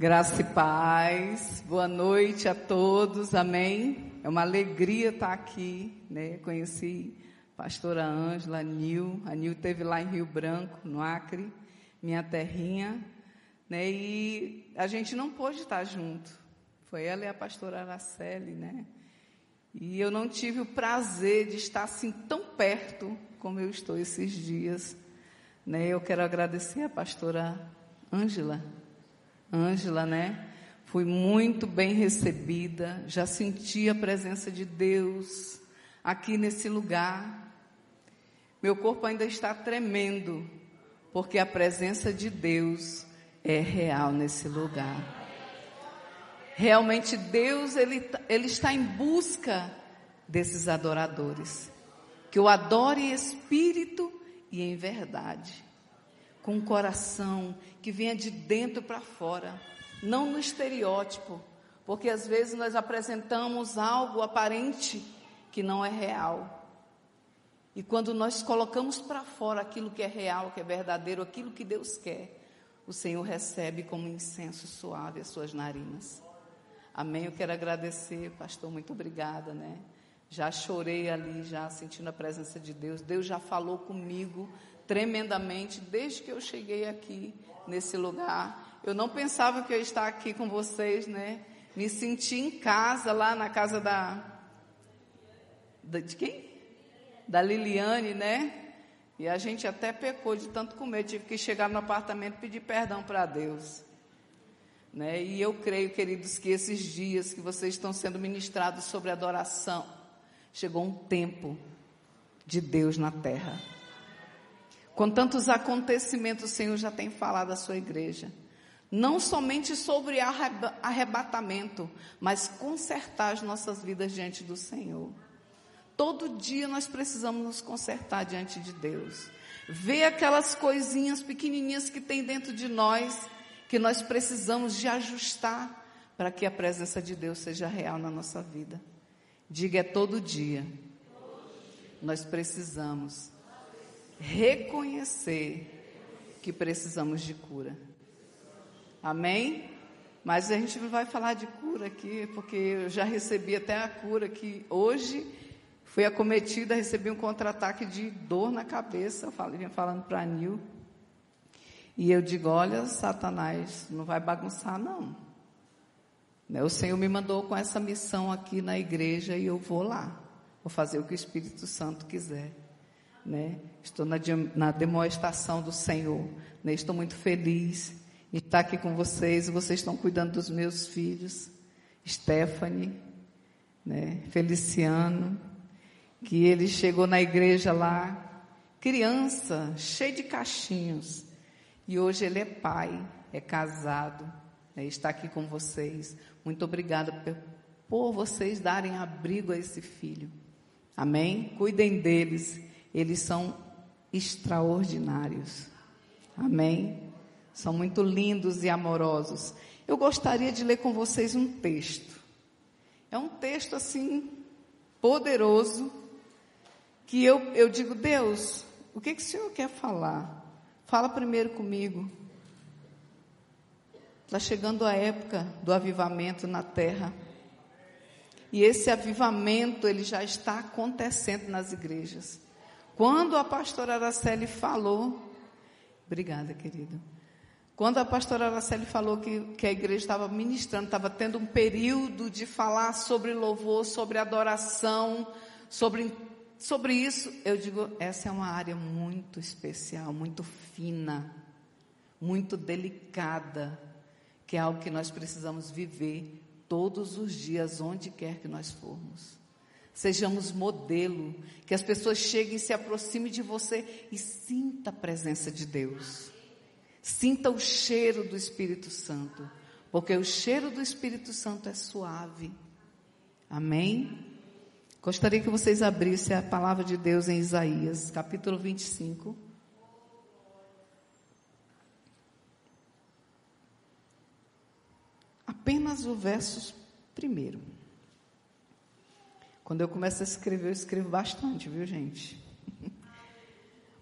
Graça e paz, boa noite a todos, amém? É uma alegria estar aqui, né? Conheci a pastora Ângela, a Nil, a Nil esteve lá em Rio Branco, no Acre, minha terrinha, né? E a gente não pôde estar junto, foi ela e a pastora Araceli, né? E eu não tive o prazer de estar assim tão perto como eu estou esses dias, né? Eu quero agradecer a pastora Ângela, Ângela, né? Fui muito bem recebida, já senti a presença de Deus aqui nesse lugar. Meu corpo ainda está tremendo, porque a presença de Deus é real nesse lugar. Realmente Deus, Ele, ele está em busca desses adoradores. Que o adore em espírito e em verdade com um coração que venha de dentro para fora, não no estereótipo, porque às vezes nós apresentamos algo aparente que não é real. E quando nós colocamos para fora aquilo que é real, que é verdadeiro, aquilo que Deus quer, o Senhor recebe como incenso suave as suas narinas. Amém. Eu quero agradecer, pastor, muito obrigada, né? Já chorei ali, já sentindo a presença de Deus. Deus já falou comigo tremendamente desde que eu cheguei aqui nesse lugar. Eu não pensava que eu ia estar aqui com vocês, né? Me senti em casa, lá na casa da. de quem? Da Liliane, né? E a gente até pecou de tanto comer, tive que chegar no apartamento e pedir perdão para Deus. Né? E eu creio, queridos, que esses dias que vocês estão sendo ministrados sobre adoração, chegou um tempo de Deus na terra. Com tantos acontecimentos, o Senhor já tem falado à sua igreja. Não somente sobre arrebatamento, mas consertar as nossas vidas diante do Senhor. Todo dia nós precisamos nos consertar diante de Deus. Ver aquelas coisinhas pequenininhas que tem dentro de nós, que nós precisamos de ajustar para que a presença de Deus seja real na nossa vida. Diga é todo dia. Nós precisamos reconhecer que precisamos de cura. Amém? Mas a gente não vai falar de cura aqui, porque eu já recebi até a cura que hoje fui acometida, recebi um contra-ataque de dor na cabeça. Eu falei, vinha falando para a Nil. E eu digo: olha, Satanás, não vai bagunçar, não. Né, o Senhor me mandou com essa missão aqui na igreja e eu vou lá. Vou fazer o que o Espírito Santo quiser né? Estou na, na demonstração do Senhor, né? Estou muito feliz de estar aqui com vocês. Vocês estão cuidando dos meus filhos, Stephanie, né? Feliciano, que ele chegou na igreja lá, criança, cheio de cachinhos, e hoje ele é pai, é casado, né? está aqui com vocês. Muito obrigada por, vocês darem abrigo a esse filho. Amém? Cuidem deles eles são extraordinários. Amém? São muito lindos e amorosos. Eu gostaria de ler com vocês um texto. É um texto assim, poderoso, que eu, eu digo, Deus, o que, que o Senhor quer falar? Fala primeiro comigo. Está chegando a época do avivamento na terra. E esse avivamento, ele já está acontecendo nas igrejas. Quando a pastora Araceli falou, obrigada, querido. Quando a pastora Araceli falou que, que a igreja estava ministrando, estava tendo um período de falar sobre louvor, sobre adoração, sobre, sobre isso, eu digo, essa é uma área muito especial, muito fina, muito delicada, que é algo que nós precisamos viver todos os dias, onde quer que nós formos. Sejamos modelo, que as pessoas cheguem e se aproximem de você e sinta a presença de Deus. Sinta o cheiro do Espírito Santo, porque o cheiro do Espírito Santo é suave. Amém? Gostaria que vocês abrissem a palavra de Deus em Isaías, capítulo 25. Apenas o verso primeiro. Quando eu começo a escrever, eu escrevo bastante, viu, gente?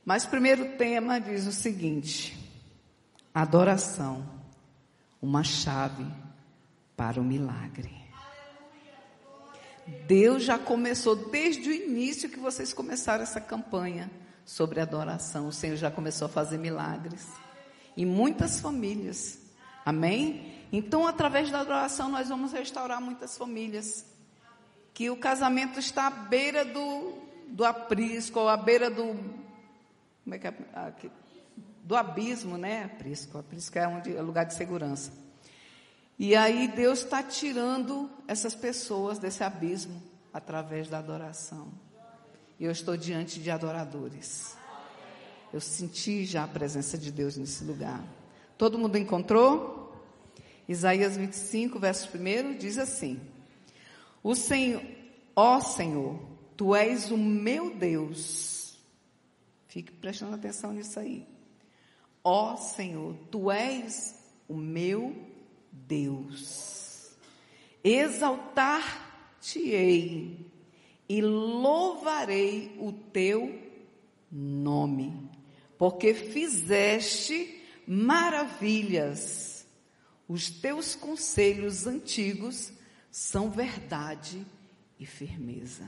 Mas primeiro tema diz o seguinte: adoração, uma chave para o milagre. Deus já começou desde o início que vocês começaram essa campanha sobre adoração. O Senhor já começou a fazer milagres em muitas famílias. Amém? Então, através da adoração, nós vamos restaurar muitas famílias. Que o casamento está à beira do, do aprisco, ou à beira do. Como é que é? Aqui, do abismo, né? Aprisco. Aprisco é, onde, é lugar de segurança. E aí Deus está tirando essas pessoas desse abismo através da adoração. E eu estou diante de adoradores. Eu senti já a presença de Deus nesse lugar. Todo mundo encontrou? Isaías 25, verso 1 diz assim: O Senhor, ó Senhor, tu és o meu Deus. Fique prestando atenção nisso aí. Ó Senhor, tu és o meu Deus. Exaltar-te-ei e louvarei o teu nome, porque fizeste maravilhas os teus conselhos antigos são verdade e firmeza.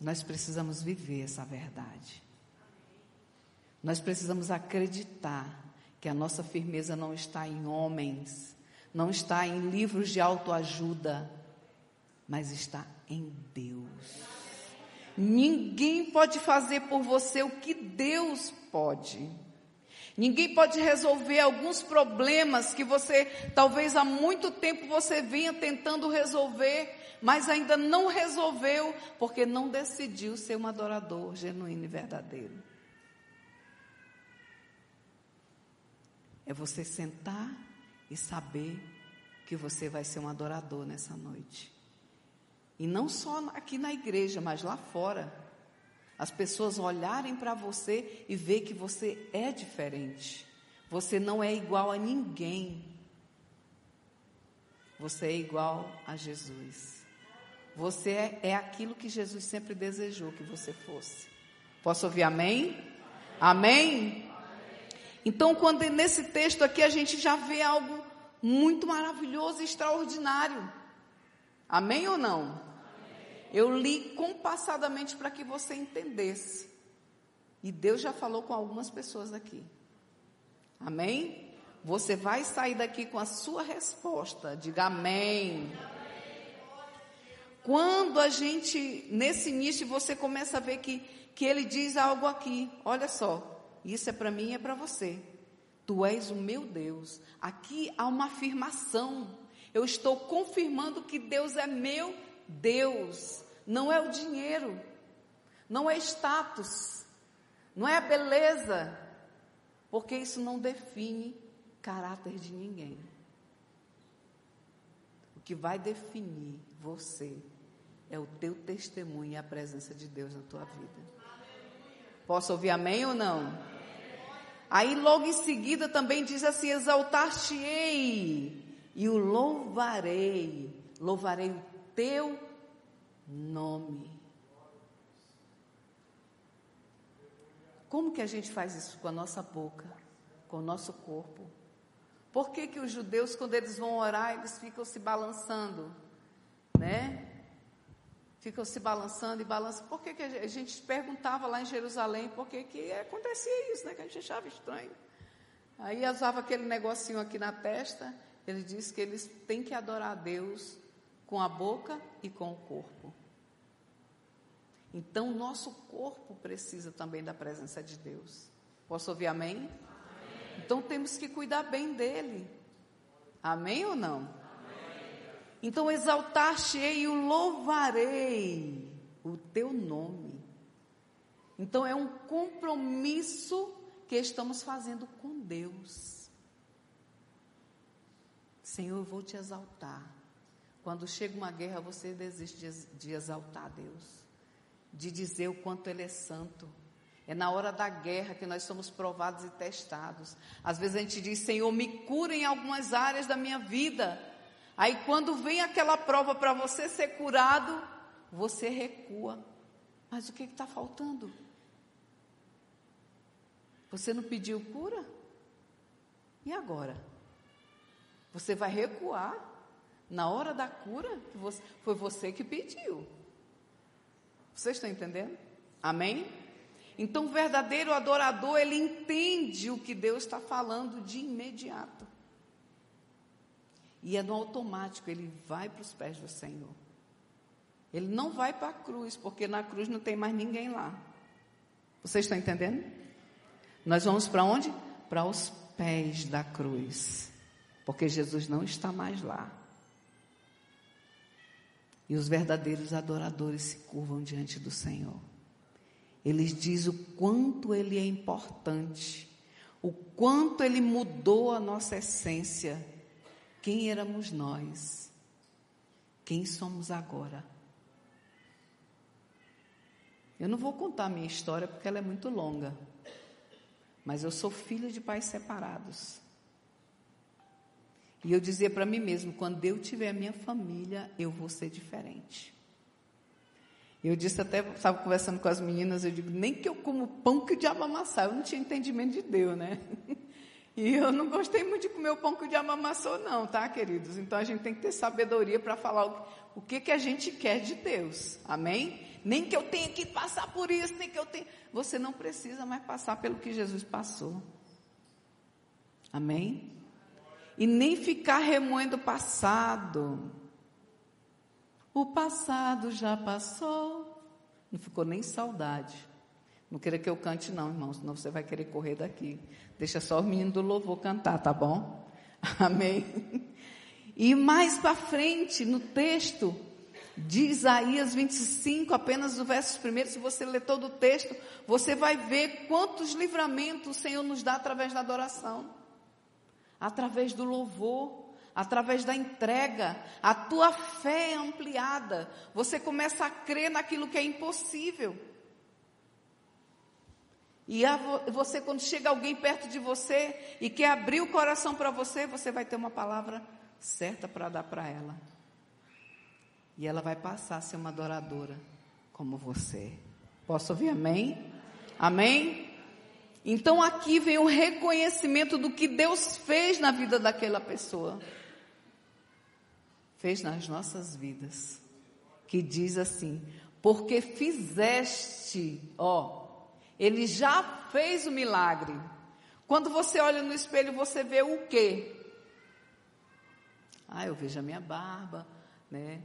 Nós precisamos viver essa verdade. Nós precisamos acreditar que a nossa firmeza não está em homens, não está em livros de autoajuda, mas está em Deus. Ninguém pode fazer por você o que Deus pode. Ninguém pode resolver alguns problemas que você talvez há muito tempo você vinha tentando resolver, mas ainda não resolveu porque não decidiu ser um adorador genuíno e verdadeiro. É você sentar e saber que você vai ser um adorador nessa noite. E não só aqui na igreja, mas lá fora. As pessoas olharem para você e ver que você é diferente. Você não é igual a ninguém. Você é igual a Jesus. Você é, é aquilo que Jesus sempre desejou que você fosse. Posso ouvir amém? Amém? Então, quando nesse texto aqui a gente já vê algo muito maravilhoso e extraordinário. Amém ou não? Eu li compassadamente para que você entendesse. E Deus já falou com algumas pessoas aqui. Amém? Você vai sair daqui com a sua resposta. Diga amém. Quando a gente, nesse início, você começa a ver que, que ele diz algo aqui. Olha só, isso é para mim e é para você. Tu és o meu Deus. Aqui há uma afirmação. Eu estou confirmando que Deus é meu Deus. Não é o dinheiro, não é status, não é a beleza, porque isso não define caráter de ninguém. O que vai definir você é o teu testemunho e a presença de Deus na tua vida. Posso ouvir amém ou não? Aí logo em seguida também diz assim: exaltar-te-ei e o louvarei, louvarei o teu nome. Como que a gente faz isso com a nossa boca, com o nosso corpo? Por que, que os judeus, quando eles vão orar, eles ficam se balançando, né? Ficam se balançando e balançando. Por que, que a gente perguntava lá em Jerusalém por que, que acontecia isso, né? Que a gente achava estranho. Aí usava aquele negocinho aqui na testa. Ele disse que eles têm que adorar a Deus com a boca e com o corpo. Então, nosso corpo precisa também da presença de Deus. Posso ouvir amém? amém. Então, temos que cuidar bem dele. Amém ou não? Amém. Então, exaltar-te-ei e o louvarei o teu nome. Então, é um compromisso que estamos fazendo com Deus. Senhor, eu vou te exaltar. Quando chega uma guerra, você desiste de exaltar Deus de dizer o quanto Ele é santo. É na hora da guerra que nós somos provados e testados. Às vezes a gente diz, Senhor, me cura em algumas áreas da minha vida. Aí quando vem aquela prova para você ser curado, você recua. Mas o que está faltando? Você não pediu cura? E agora? Você vai recuar na hora da cura? Foi você que pediu. Vocês estão entendendo? Amém? Então, o verdadeiro adorador, ele entende o que Deus está falando de imediato. E é no automático, ele vai para os pés do Senhor. Ele não vai para a cruz, porque na cruz não tem mais ninguém lá. Vocês estão entendendo? Nós vamos para onde? Para os pés da cruz. Porque Jesus não está mais lá. E os verdadeiros adoradores se curvam diante do Senhor. Eles dizem o quanto Ele é importante, o quanto Ele mudou a nossa essência. Quem éramos nós? Quem somos agora? Eu não vou contar a minha história porque ela é muito longa. Mas eu sou filho de pais separados. E eu dizia para mim mesmo: quando eu tiver a minha família, eu vou ser diferente. Eu disse até, estava conversando com as meninas, eu digo, nem que eu como pão que o diabo amassar, eu não tinha entendimento de Deus, né? E eu não gostei muito de comer o pão que o diabo amassou, não, tá, queridos? Então a gente tem que ter sabedoria para falar o, o que, que a gente quer de Deus, amém? Nem que eu tenha que passar por isso, nem que eu tenha. Você não precisa mais passar pelo que Jesus passou, amém? E nem ficar remoendo o passado. O passado já passou. Não ficou nem saudade. Não queira que eu cante, não, irmão, senão você vai querer correr daqui. Deixa só o menino do louvor cantar, tá bom? Amém. E mais para frente, no texto de Isaías 25, apenas o verso primeiro, se você ler todo o texto, você vai ver quantos livramentos o Senhor nos dá através da adoração, através do louvor através da entrega, a tua fé é ampliada. Você começa a crer naquilo que é impossível. E a, você, quando chega alguém perto de você e quer abrir o coração para você, você vai ter uma palavra certa para dar para ela. E ela vai passar a ser uma adoradora como você. Posso ouvir amém? Amém? Então aqui vem o reconhecimento do que Deus fez na vida daquela pessoa fez nas nossas vidas, que diz assim: porque fizeste, ó, ele já fez o milagre. Quando você olha no espelho, você vê o quê? Ah, eu vejo a minha barba, né?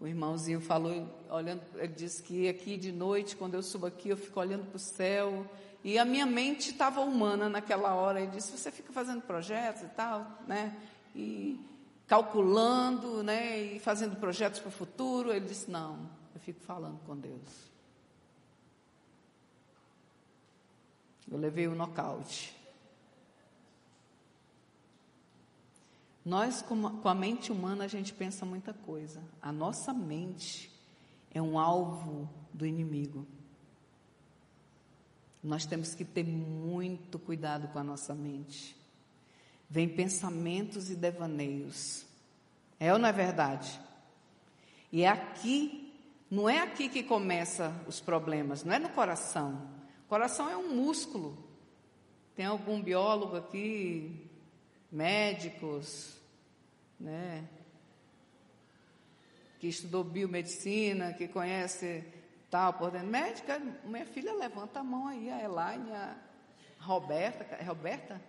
O irmãozinho falou, olhando, ele disse que aqui de noite, quando eu subo aqui, eu fico olhando para o céu. E a minha mente estava humana naquela hora. Ele disse: Você fica fazendo projetos e tal, né? E calculando, né, e fazendo projetos para o futuro. Ele disse: Não, eu fico falando com Deus. Eu levei o nocaute. Nós, com a mente humana, a gente pensa muita coisa. A nossa mente é um alvo do inimigo. Nós temos que ter muito cuidado com a nossa mente vem pensamentos e devaneios. É ou não é verdade? E é aqui, não é aqui que começa os problemas, não é no coração. O coração é um músculo. Tem algum biólogo aqui, médicos, né? Que estudou biomedicina, que conhece tal, por dentro. Médica, minha filha levanta a mão aí, a Elaine, a Roberta, é Roberta?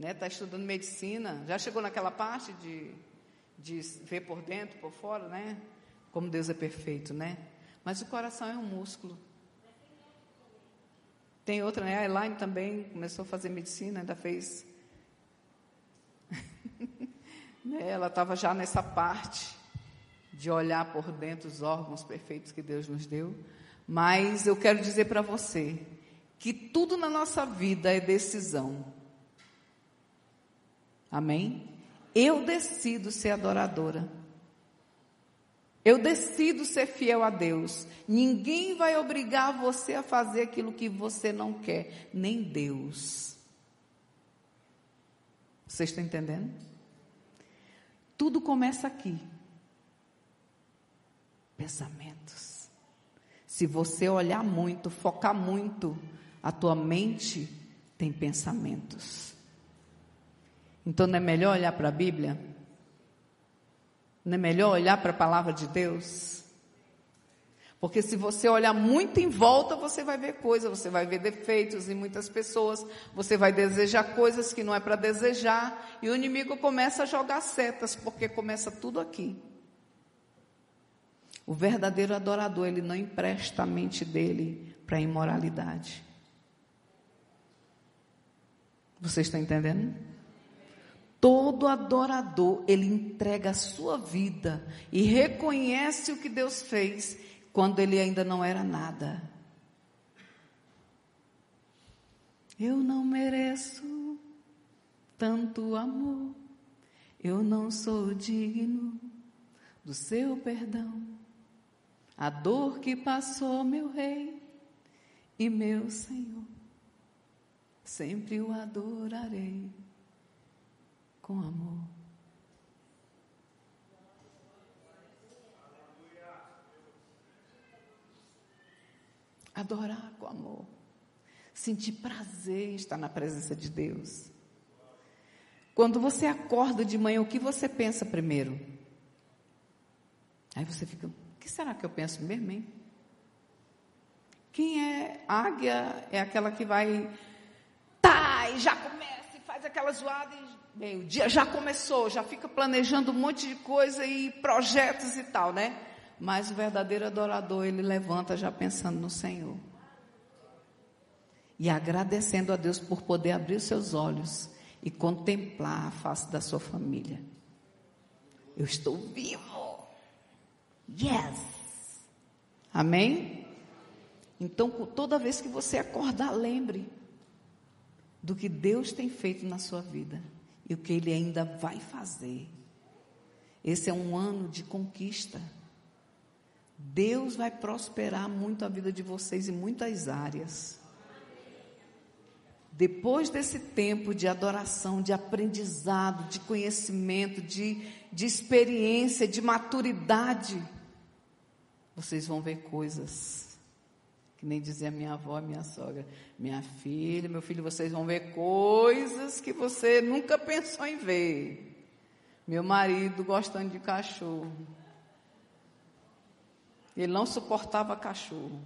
né? Está estudando medicina, já chegou naquela parte de, de ver por dentro, por fora, né? Como Deus é perfeito, né? Mas o coração é um músculo. Tem outra, né? A Elaine também começou a fazer medicina, ainda fez. né? Ela estava já nessa parte de olhar por dentro os órgãos perfeitos que Deus nos deu. Mas eu quero dizer para você que tudo na nossa vida é decisão. Amém? Eu decido ser adoradora. Eu decido ser fiel a Deus. Ninguém vai obrigar você a fazer aquilo que você não quer, nem Deus. Vocês estão entendendo? Tudo começa aqui. Pensamentos. Se você olhar muito, focar muito, a tua mente tem pensamentos. Então não é melhor olhar para a Bíblia? Não é melhor olhar para a palavra de Deus? Porque se você olhar muito em volta, você vai ver coisas, você vai ver defeitos em muitas pessoas, você vai desejar coisas que não é para desejar, e o inimigo começa a jogar setas, porque começa tudo aqui. O verdadeiro adorador, ele não empresta a mente dele para a imoralidade. Vocês estão entendendo? Todo adorador, ele entrega a sua vida e reconhece o que Deus fez quando ele ainda não era nada. Eu não mereço tanto amor, eu não sou digno do seu perdão. A dor que passou, meu rei e meu Senhor, sempre o adorarei com amor. Adorar com amor. Sentir prazer em estar na presença de Deus. Quando você acorda de manhã, o que você pensa primeiro? Aí você fica, que será que eu penso mesmo, hein? Quem é águia é aquela que vai, tá, e já começa, e faz aquela zoada, e Bem, o dia já começou, já fica planejando um monte de coisa e projetos e tal, né? Mas o verdadeiro adorador, ele levanta já pensando no Senhor. E agradecendo a Deus por poder abrir os seus olhos e contemplar a face da sua família. Eu estou vivo. Yes. Amém? Então, toda vez que você acordar, lembre do que Deus tem feito na sua vida e o que Ele ainda vai fazer. Esse é um ano de conquista. Deus vai prosperar muito a vida de vocês em muitas áreas. Depois desse tempo de adoração, de aprendizado, de conhecimento, de, de experiência, de maturidade, vocês vão ver coisas que nem dizia minha avó, minha sogra, minha filha, meu filho, vocês vão ver coisas que você nunca pensou em ver. Meu marido gostando de cachorro. Ele não suportava cachorro.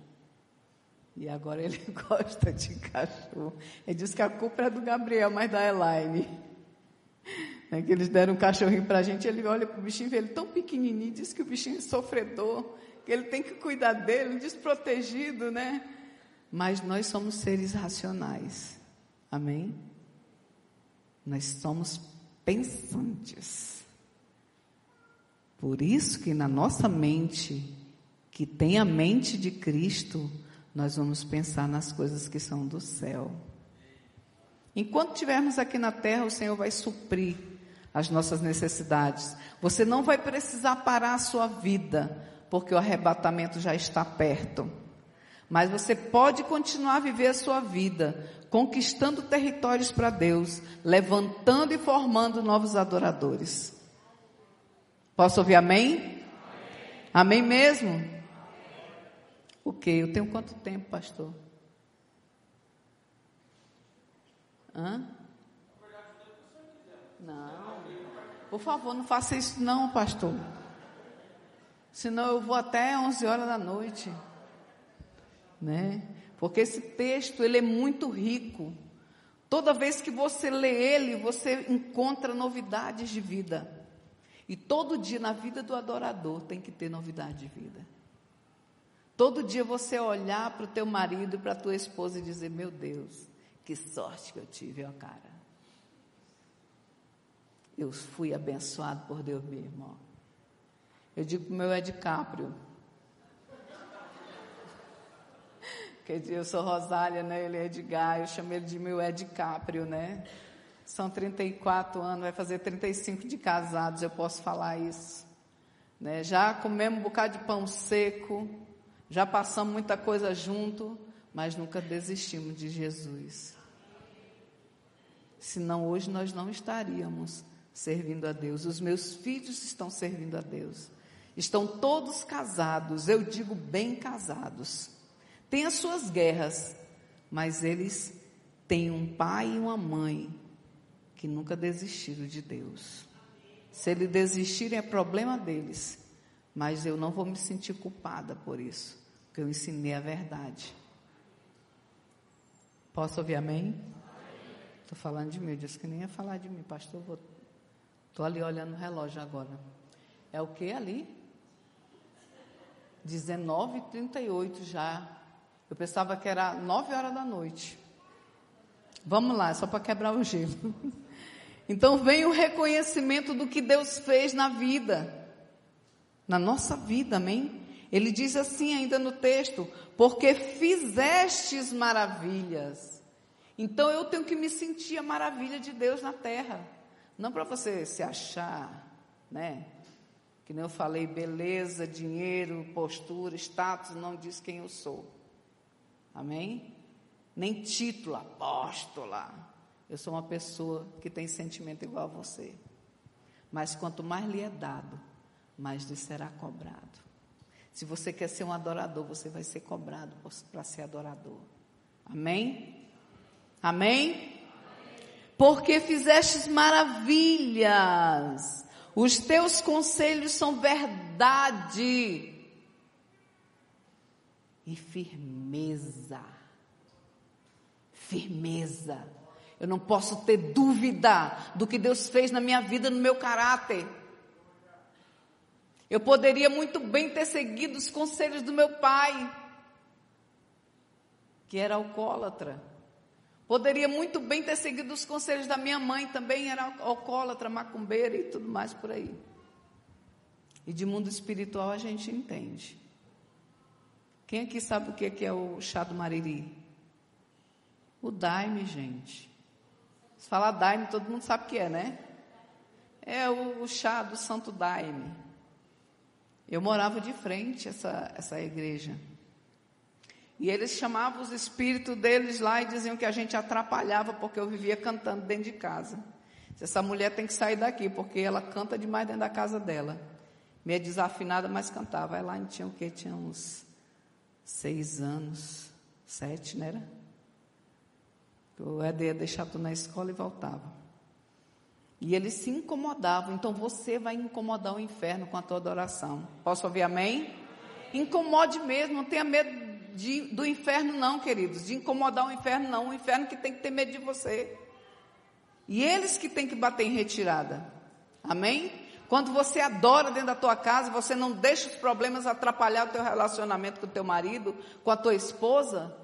E agora ele gosta de cachorro. Ele disse que a culpa é do Gabriel, mas da Elaine. É que eles deram um cachorrinho para a gente, ele olha para o bichinho, vê ele tão pequenininho, diz que o bichinho é sofredor que ele tem que cuidar dele, desprotegido, né? Mas nós somos seres racionais. Amém? Nós somos pensantes. Por isso que na nossa mente, que tem a mente de Cristo, nós vamos pensar nas coisas que são do céu. Enquanto estivermos aqui na terra, o Senhor vai suprir as nossas necessidades. Você não vai precisar parar a sua vida porque o arrebatamento já está perto. Mas você pode continuar a viver a sua vida, conquistando territórios para Deus, levantando e formando novos adoradores. Posso ouvir amém? Amém, amém mesmo? O que? Eu tenho quanto tempo, pastor? Hã? Não. Por favor, não faça isso não, pastor senão eu vou até 11 horas da noite, né? Porque esse texto ele é muito rico. Toda vez que você lê ele, você encontra novidades de vida. E todo dia na vida do adorador tem que ter novidade de vida. Todo dia você olhar para o teu marido e para a tua esposa e dizer: Meu Deus, que sorte que eu tive, ó cara. Eu fui abençoado por Deus mesmo. Ó. Eu digo para o meu é DiCaprio. Quer dizer, eu sou Rosália, né? Ele é Edgar, eu chamo ele de meu é DiCaprio, né? São 34 anos, vai fazer 35 de casados, eu posso falar isso. Né? Já comemos um bocado de pão seco, já passamos muita coisa junto, mas nunca desistimos de Jesus. Senão hoje nós não estaríamos servindo a Deus. Os meus filhos estão servindo a Deus. Estão todos casados, eu digo bem casados. Tem as suas guerras, mas eles têm um pai e uma mãe que nunca desistiram de Deus. Se eles desistirem, é problema deles. Mas eu não vou me sentir culpada por isso, porque eu ensinei a verdade. Posso ouvir amém? Estou falando de mim, eu disse que nem ia falar de mim, pastor. Estou ali olhando o relógio agora. É o que ali? 19h38 já. Eu pensava que era 9 horas da noite. Vamos lá, só para quebrar o gelo. Então vem o reconhecimento do que Deus fez na vida, na nossa vida, amém? Ele diz assim ainda no texto: porque fizestes maravilhas. Então eu tenho que me sentir a maravilha de Deus na terra. Não para você se achar, né? Que nem eu falei, beleza, dinheiro, postura, status, não diz quem eu sou. Amém? Nem título, apóstola. Eu sou uma pessoa que tem sentimento igual a você. Mas quanto mais lhe é dado, mais lhe será cobrado. Se você quer ser um adorador, você vai ser cobrado para ser adorador. Amém? Amém? Porque fizestes maravilhas, os teus conselhos são verdade e firmeza. Firmeza. Eu não posso ter dúvida do que Deus fez na minha vida, no meu caráter. Eu poderia muito bem ter seguido os conselhos do meu pai, que era alcoólatra. Poderia muito bem ter seguido os conselhos da minha mãe, também era alcoólatra, macumbeira e tudo mais por aí. E de mundo espiritual a gente entende. Quem aqui sabe o que é o chá do mariri? O daime, gente. Se falar daime, todo mundo sabe o que é, né? É o, chá do santo daime. Eu morava de frente essa, essa igreja. E eles chamavam os espíritos deles lá e diziam que a gente atrapalhava porque eu vivia cantando dentro de casa. Essa mulher tem que sair daqui porque ela canta demais dentro da casa dela. Meia desafinada, mas cantava. Lá tinha o quê? Tinha uns seis anos, sete, não era? O Éder ia deixar tu na escola e voltava. E eles se incomodavam. Então você vai incomodar o inferno com a tua adoração. Posso ouvir amém? Incomode mesmo, não tenha medo de, do inferno, não, queridos. De incomodar o inferno, não. O inferno que tem que ter medo de você. E eles que têm que bater em retirada. Amém? Quando você adora dentro da tua casa, você não deixa os problemas atrapalhar o teu relacionamento com o teu marido, com a tua esposa,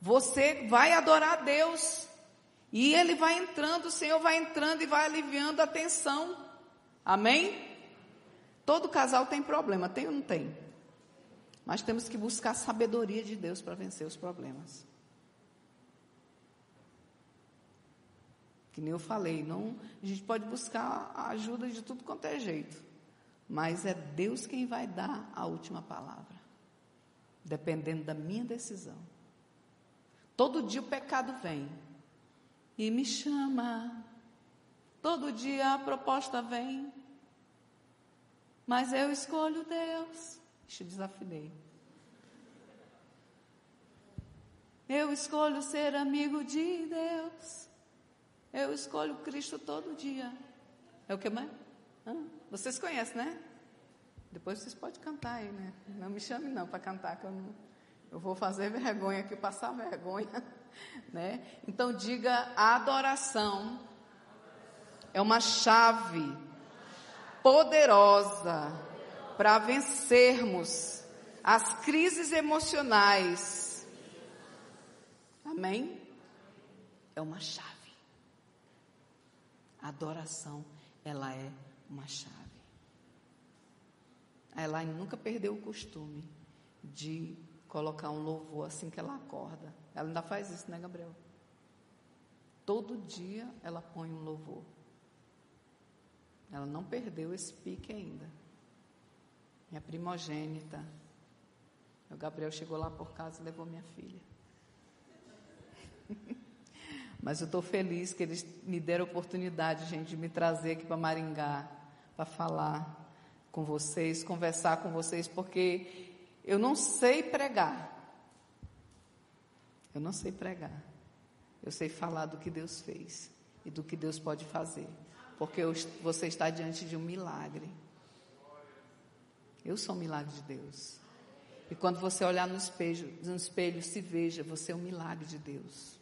você vai adorar a Deus. E ele vai entrando, o Senhor vai entrando e vai aliviando a tensão. Amém? Todo casal tem problema, tem ou não tem? Mas temos que buscar a sabedoria de Deus para vencer os problemas. Que nem eu falei, não, a gente pode buscar a ajuda de tudo quanto é jeito. Mas é Deus quem vai dar a última palavra. Dependendo da minha decisão. Todo dia o pecado vem e me chama. Todo dia a proposta vem. Mas eu escolho Deus. Ixi, desafinei. Eu escolho ser amigo de Deus. Eu escolho Cristo todo dia. É o que mais? Vocês conhecem, né? Depois vocês podem cantar aí, né? Não me chame não para cantar, que eu, não, eu vou fazer vergonha aqui, passar vergonha, né? Então diga, a adoração é uma chave poderosa para vencermos as crises emocionais. Amém? É uma chave. A adoração, ela é uma chave. A Elaine nunca perdeu o costume de colocar um louvor assim que ela acorda. Ela ainda faz isso, né, Gabriel? Todo dia ela põe um louvor. Ela não perdeu esse pique ainda minha primogênita. O Gabriel chegou lá por casa e levou minha filha. Mas eu estou feliz que eles me deram a oportunidade, gente, de me trazer aqui para Maringá, para falar com vocês, conversar com vocês, porque eu não sei pregar. Eu não sei pregar. Eu sei falar do que Deus fez. e do que Deus pode fazer, porque você está diante de um milagre. Eu sou um milagre de Deus. E quando você olhar no espelho, no espelho, se veja, você é um milagre de Deus.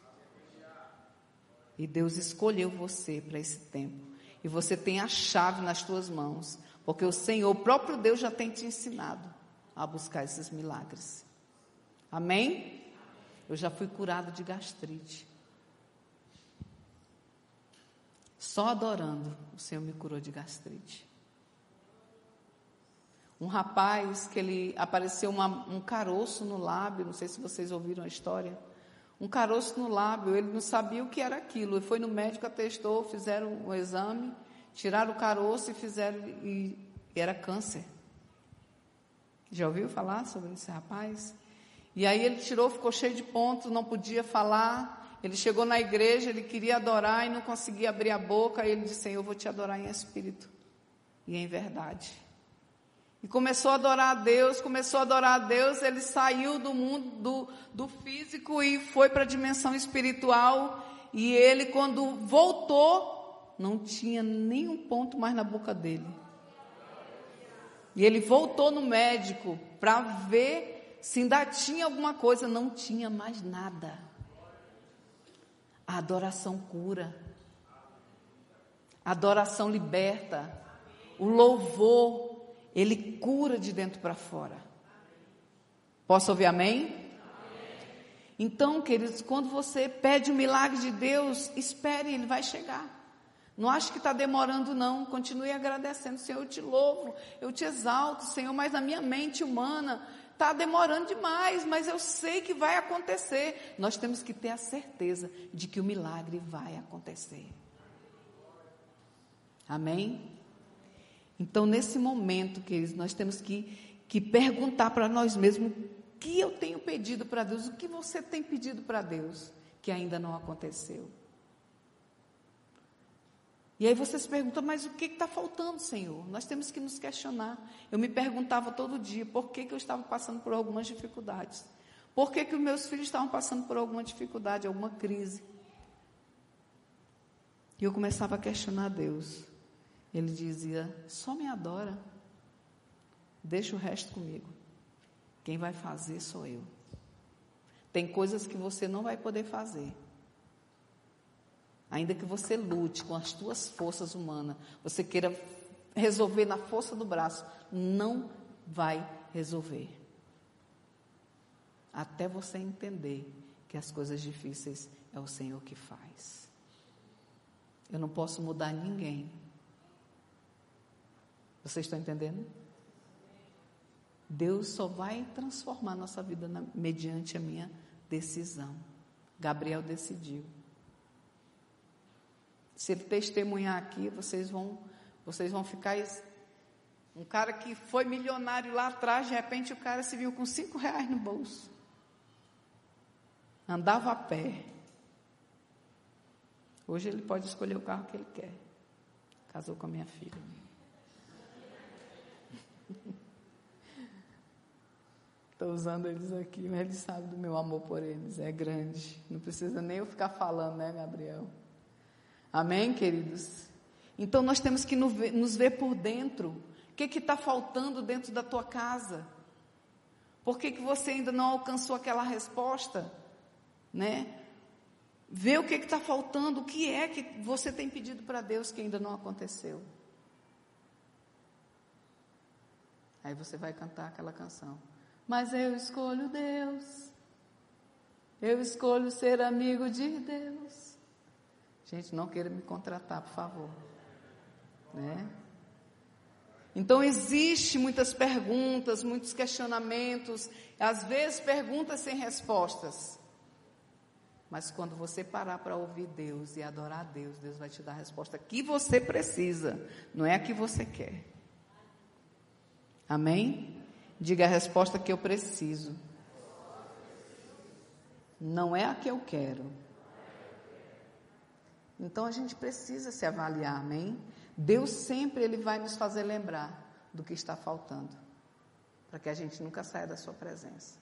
E Deus escolheu você para esse tempo. E você tem a chave nas suas mãos, porque o Senhor, o próprio Deus já tem te ensinado a buscar esses milagres. Amém? Eu já fui curado de gastrite. Só adorando, o Senhor me curou de gastrite. Um rapaz que ele apareceu uma, um caroço no lábio, não sei se vocês ouviram a história. Um caroço no lábio, ele não sabia o que era aquilo. Ele foi no médico, atestou, fizeram o exame, tiraram o caroço e fizeram e, e era câncer. Já ouviu falar sobre esse rapaz? E aí ele tirou, ficou cheio de pontos, não podia falar. Ele chegou na igreja, ele queria adorar e não conseguia abrir a boca. Aí ele disse: Senhor, eu vou te adorar em espírito e em verdade. E começou a adorar a Deus, começou a adorar a Deus. Ele saiu do mundo do, do físico e foi para a dimensão espiritual. E ele, quando voltou, não tinha nenhum ponto mais na boca dele. E ele voltou no médico para ver se ainda tinha alguma coisa. Não tinha mais nada. A adoração cura. A adoração liberta. O louvor, ele cura de dentro para fora. Posso ouvir amém? Então, queridos, quando você pede o milagre de Deus, espere, ele vai chegar. Não acho que está demorando, não. Continue agradecendo. Senhor, eu te louvo, eu te exalto, Senhor, mas na minha mente humana está demorando demais, mas eu sei que vai acontecer. Nós temos que ter a certeza de que o milagre vai acontecer. Amém? Então, nesse momento, queridos, nós temos que, que perguntar para nós mesmos o que eu tenho pedido para Deus, o que você tem pedido para Deus que ainda não aconteceu. E aí você se pergunta, mas o que está faltando, Senhor? Nós temos que nos questionar. Eu me perguntava todo dia por que, que eu estava passando por algumas dificuldades. Por que, que os meus filhos estavam passando por alguma dificuldade, alguma crise. E eu começava a questionar Deus. Ele dizia: só me adora, deixa o resto comigo. Quem vai fazer sou eu. Tem coisas que você não vai poder fazer. Ainda que você lute com as tuas forças humanas, você queira resolver na força do braço, não vai resolver. Até você entender que as coisas difíceis é o Senhor que faz. Eu não posso mudar ninguém. Vocês estão entendendo? Deus só vai transformar nossa vida na, mediante a minha decisão. Gabriel decidiu. Se ele testemunhar aqui, vocês vão, vocês vão ficar. Um cara que foi milionário lá atrás, de repente o cara se viu com cinco reais no bolso. Andava a pé. Hoje ele pode escolher o carro que ele quer. Casou com a minha filha. Estou usando eles aqui, mas eles sabem do meu amor por eles. É grande. Não precisa nem eu ficar falando, né, Gabriel? Amém, queridos? Então nós temos que nos ver por dentro. O que está faltando dentro da tua casa? Por que, que você ainda não alcançou aquela resposta? Né? Ver o que está faltando, o que é que você tem pedido para Deus que ainda não aconteceu. Aí você vai cantar aquela canção. Mas eu escolho Deus. Eu escolho ser amigo de Deus. Gente, não queira me contratar, por favor. Né? Então existe muitas perguntas, muitos questionamentos, às vezes perguntas sem respostas. Mas quando você parar para ouvir Deus e adorar a Deus, Deus vai te dar a resposta que você precisa, não é a que você quer. Amém? Diga a resposta que eu preciso. Não é a que eu quero. Então a gente precisa se avaliar, amém? Deus sempre ele vai nos fazer lembrar do que está faltando, para que a gente nunca saia da sua presença.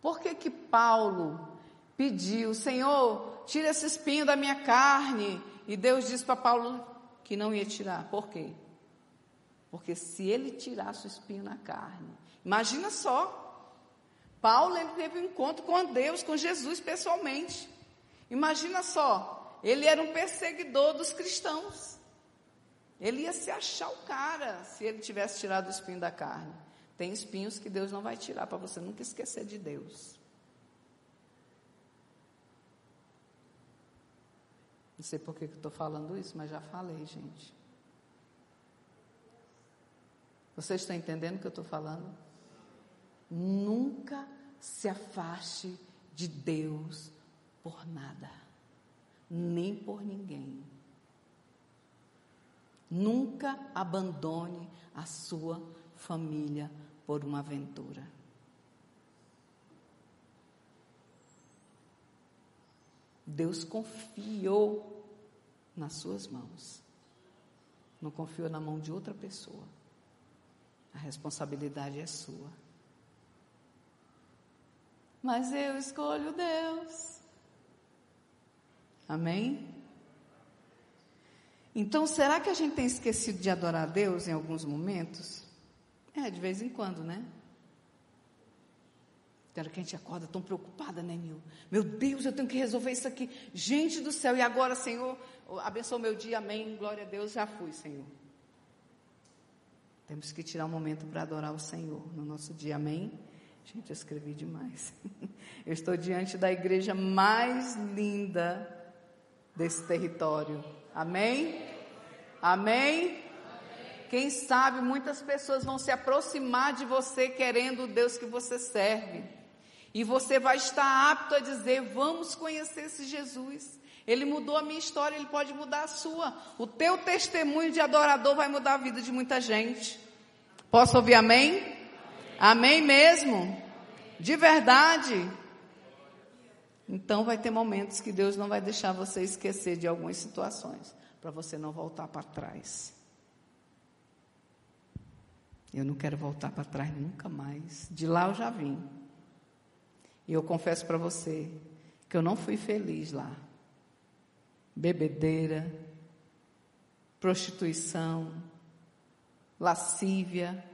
Por que que Paulo pediu, Senhor, tira esse espinho da minha carne, e Deus disse para Paulo que não ia tirar. Por quê? Porque se ele tirasse o espinho na carne, imagina só. Paulo ele teve um encontro com Deus, com Jesus pessoalmente. Imagina só, ele era um perseguidor dos cristãos. Ele ia se achar o cara se ele tivesse tirado o espinho da carne. Tem espinhos que Deus não vai tirar para você nunca esquecer de Deus. Não sei por que estou falando isso, mas já falei, gente. Vocês estão entendendo o que eu estou falando? Nunca se afaste de Deus por nada, nem por ninguém. Nunca abandone a sua família por uma aventura. Deus confiou nas suas mãos. Não confiou na mão de outra pessoa. A responsabilidade é sua. Mas eu escolho Deus. Amém? Então, será que a gente tem esquecido de adorar a Deus em alguns momentos? É, de vez em quando, né? Tem hora que a gente acorda tão preocupada, né, meu? Meu Deus, eu tenho que resolver isso aqui. Gente do céu, e agora, Senhor, abençoa o meu dia, amém. Glória a Deus, já fui, Senhor. Temos que tirar um momento para adorar o Senhor no nosso dia, amém? Gente, eu escrevi demais. Eu estou diante da igreja mais linda desse território. Amém? Amém? Quem sabe muitas pessoas vão se aproximar de você querendo o Deus que você serve. E você vai estar apto a dizer: Vamos conhecer esse Jesus. Ele mudou a minha história, ele pode mudar a sua. O teu testemunho de adorador vai mudar a vida de muita gente. Posso ouvir amém? Amém mesmo? De verdade? Então vai ter momentos que Deus não vai deixar você esquecer de algumas situações, para você não voltar para trás. Eu não quero voltar para trás nunca mais. De lá eu já vim. E eu confesso para você que eu não fui feliz lá. Bebedeira, prostituição, lascívia,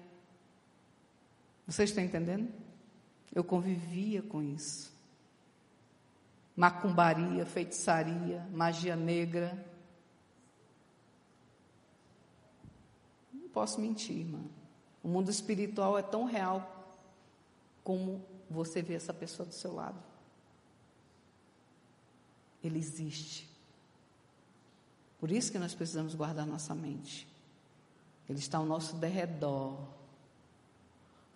vocês estão entendendo? Eu convivia com isso. Macumbaria, feitiçaria, magia negra. Não posso mentir, irmã. O mundo espiritual é tão real como você vê essa pessoa do seu lado. Ele existe. Por isso que nós precisamos guardar nossa mente. Ele está ao nosso derredor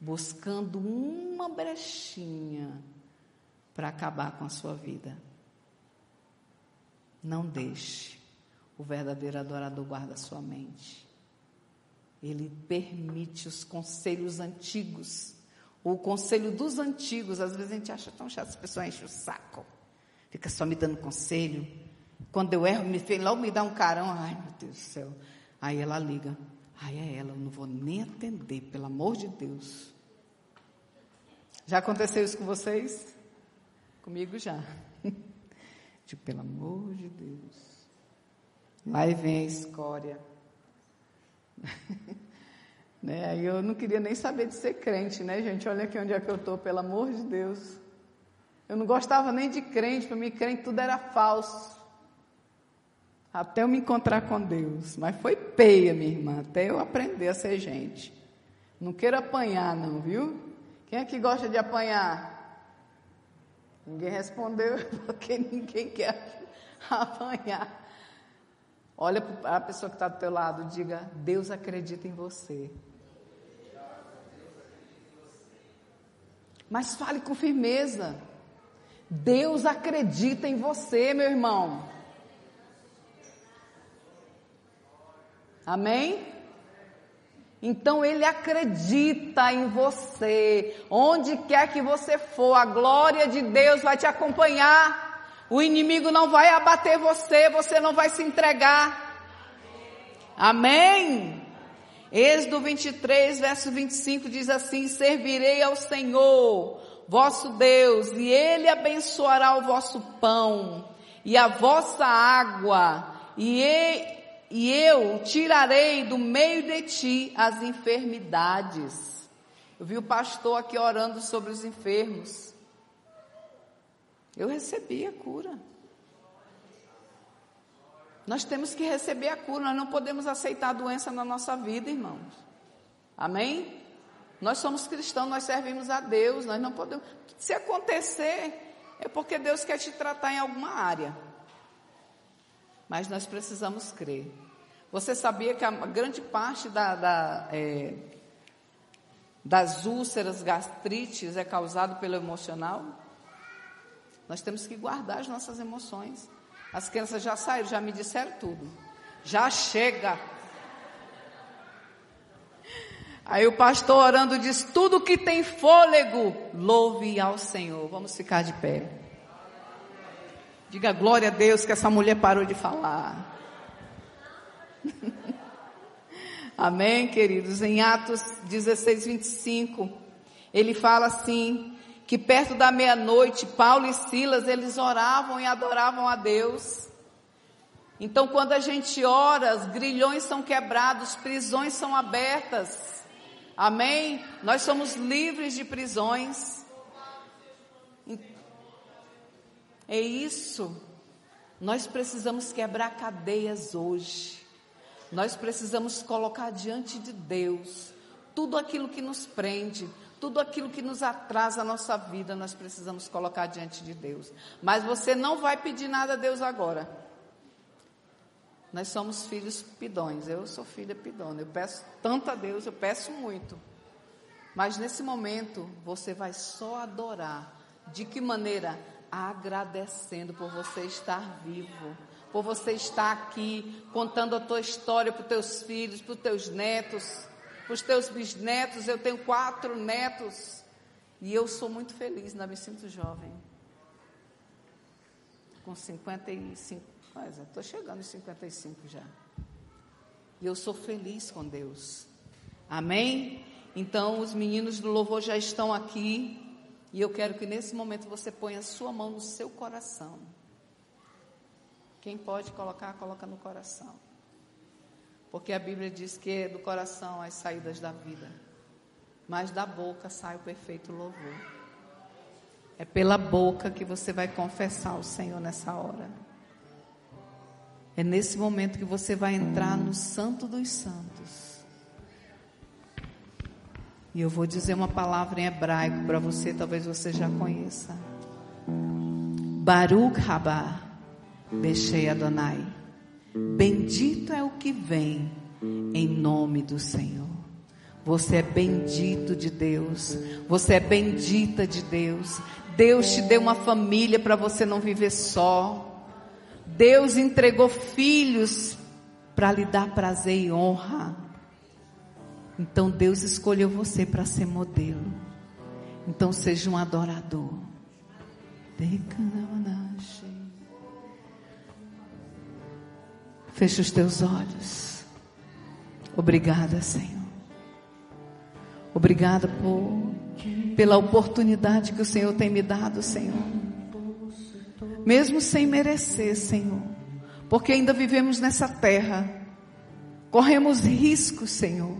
buscando uma brechinha para acabar com a sua vida. Não deixe o verdadeiro adorador guardar sua mente. Ele permite os conselhos antigos. O conselho dos antigos, às vezes a gente acha tão chato, as pessoas enchem o saco. Fica só me dando conselho. Quando eu erro, me fez logo me dá um carão. Ai, meu Deus do céu. Aí ela liga. Ai, é ela, eu não vou nem atender, pelo amor de Deus. Já aconteceu isso com vocês? Comigo já. Tipo, pelo amor de Deus. Lá vem a escória. né? Eu não queria nem saber de ser crente, né, gente? Olha aqui onde é que eu estou, pelo amor de Deus. Eu não gostava nem de crente, para mim crente tudo era falso. Até eu me encontrar com Deus. Mas foi peia, minha irmã, até eu aprender a ser gente. Não quero apanhar, não, viu? Quem é que gosta de apanhar? Ninguém respondeu, porque ninguém quer apanhar. Olha para a pessoa que está do teu lado, diga: Deus acredita em você. Mas fale com firmeza. Deus acredita em você, meu irmão. Amém? Então ele acredita em você. Onde quer que você for, a glória de Deus vai te acompanhar. O inimigo não vai abater você, você não vai se entregar. Amém. Êxodo 23, verso 25 diz assim: Servirei ao Senhor, vosso Deus, e ele abençoará o vosso pão e a vossa água e, e eu tirarei do meio de ti as enfermidades. Eu vi o pastor aqui orando sobre os enfermos. Eu recebi a cura. Nós temos que receber a cura, nós não podemos aceitar a doença na nossa vida, irmãos. Amém? Nós somos cristãos, nós servimos a Deus, nós não podemos. Se acontecer, é porque Deus quer te tratar em alguma área. Mas nós precisamos crer. Você sabia que a grande parte da, da, é, das úlceras, gastrites é causado pelo emocional? Nós temos que guardar as nossas emoções. As crianças já saíram, já me disseram tudo. Já chega. Aí o pastor orando diz: tudo que tem fôlego, louve ao Senhor. Vamos ficar de pé. Diga glória a Deus que essa mulher parou de falar. Amém, queridos? Em Atos 16, 25, ele fala assim: que perto da meia-noite, Paulo e Silas, eles oravam e adoravam a Deus. Então, quando a gente ora, os grilhões são quebrados, prisões são abertas. Amém? Nós somos livres de prisões. É isso. Nós precisamos quebrar cadeias hoje. Nós precisamos colocar diante de Deus tudo aquilo que nos prende, tudo aquilo que nos atrasa a nossa vida, nós precisamos colocar diante de Deus. Mas você não vai pedir nada a Deus agora. Nós somos filhos pidões. Eu sou filha pidona. Eu peço tanto a Deus, eu peço muito. Mas nesse momento, você vai só adorar. De que maneira? Agradecendo por você estar vivo, por você estar aqui contando a tua história para os teus filhos, para os teus netos os teus bisnetos, eu tenho quatro netos. E eu sou muito feliz, ainda me sinto jovem. Com 55, mas estou chegando em 55 já. E eu sou feliz com Deus. Amém? Então, os meninos do louvor já estão aqui. E eu quero que nesse momento você ponha a sua mão no seu coração. Quem pode colocar, coloca no coração. Porque a Bíblia diz que do coração as saídas da vida, mas da boca sai o perfeito louvor. É pela boca que você vai confessar o Senhor nessa hora. É nesse momento que você vai entrar no Santo dos Santos. E eu vou dizer uma palavra em hebraico para você, talvez você já conheça. Baruch Rabá, Bechei Adonai. Bendito é o que vem em nome do Senhor. Você é bendito de Deus. Você é bendita de Deus. Deus te deu uma família para você não viver só. Deus entregou filhos para lhe dar prazer e honra. Então Deus escolheu você para ser modelo. Então seja um adorador. Decanamanachei. Feche os teus olhos. Obrigada, Senhor. Obrigada por, pela oportunidade que o Senhor tem me dado, Senhor. Mesmo sem merecer, Senhor. Porque ainda vivemos nessa terra. Corremos riscos, Senhor.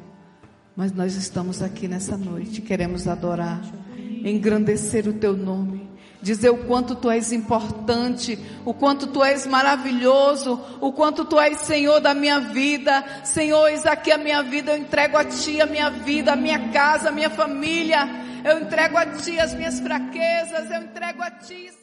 Mas nós estamos aqui nessa noite. Queremos adorar, engrandecer o teu nome dizer o quanto tu és importante, o quanto tu és maravilhoso, o quanto tu és Senhor da minha vida. Senhor, eis aqui a minha vida, eu entrego a ti a minha vida, a minha casa, a minha família. Eu entrego a ti as minhas fraquezas, eu entrego a ti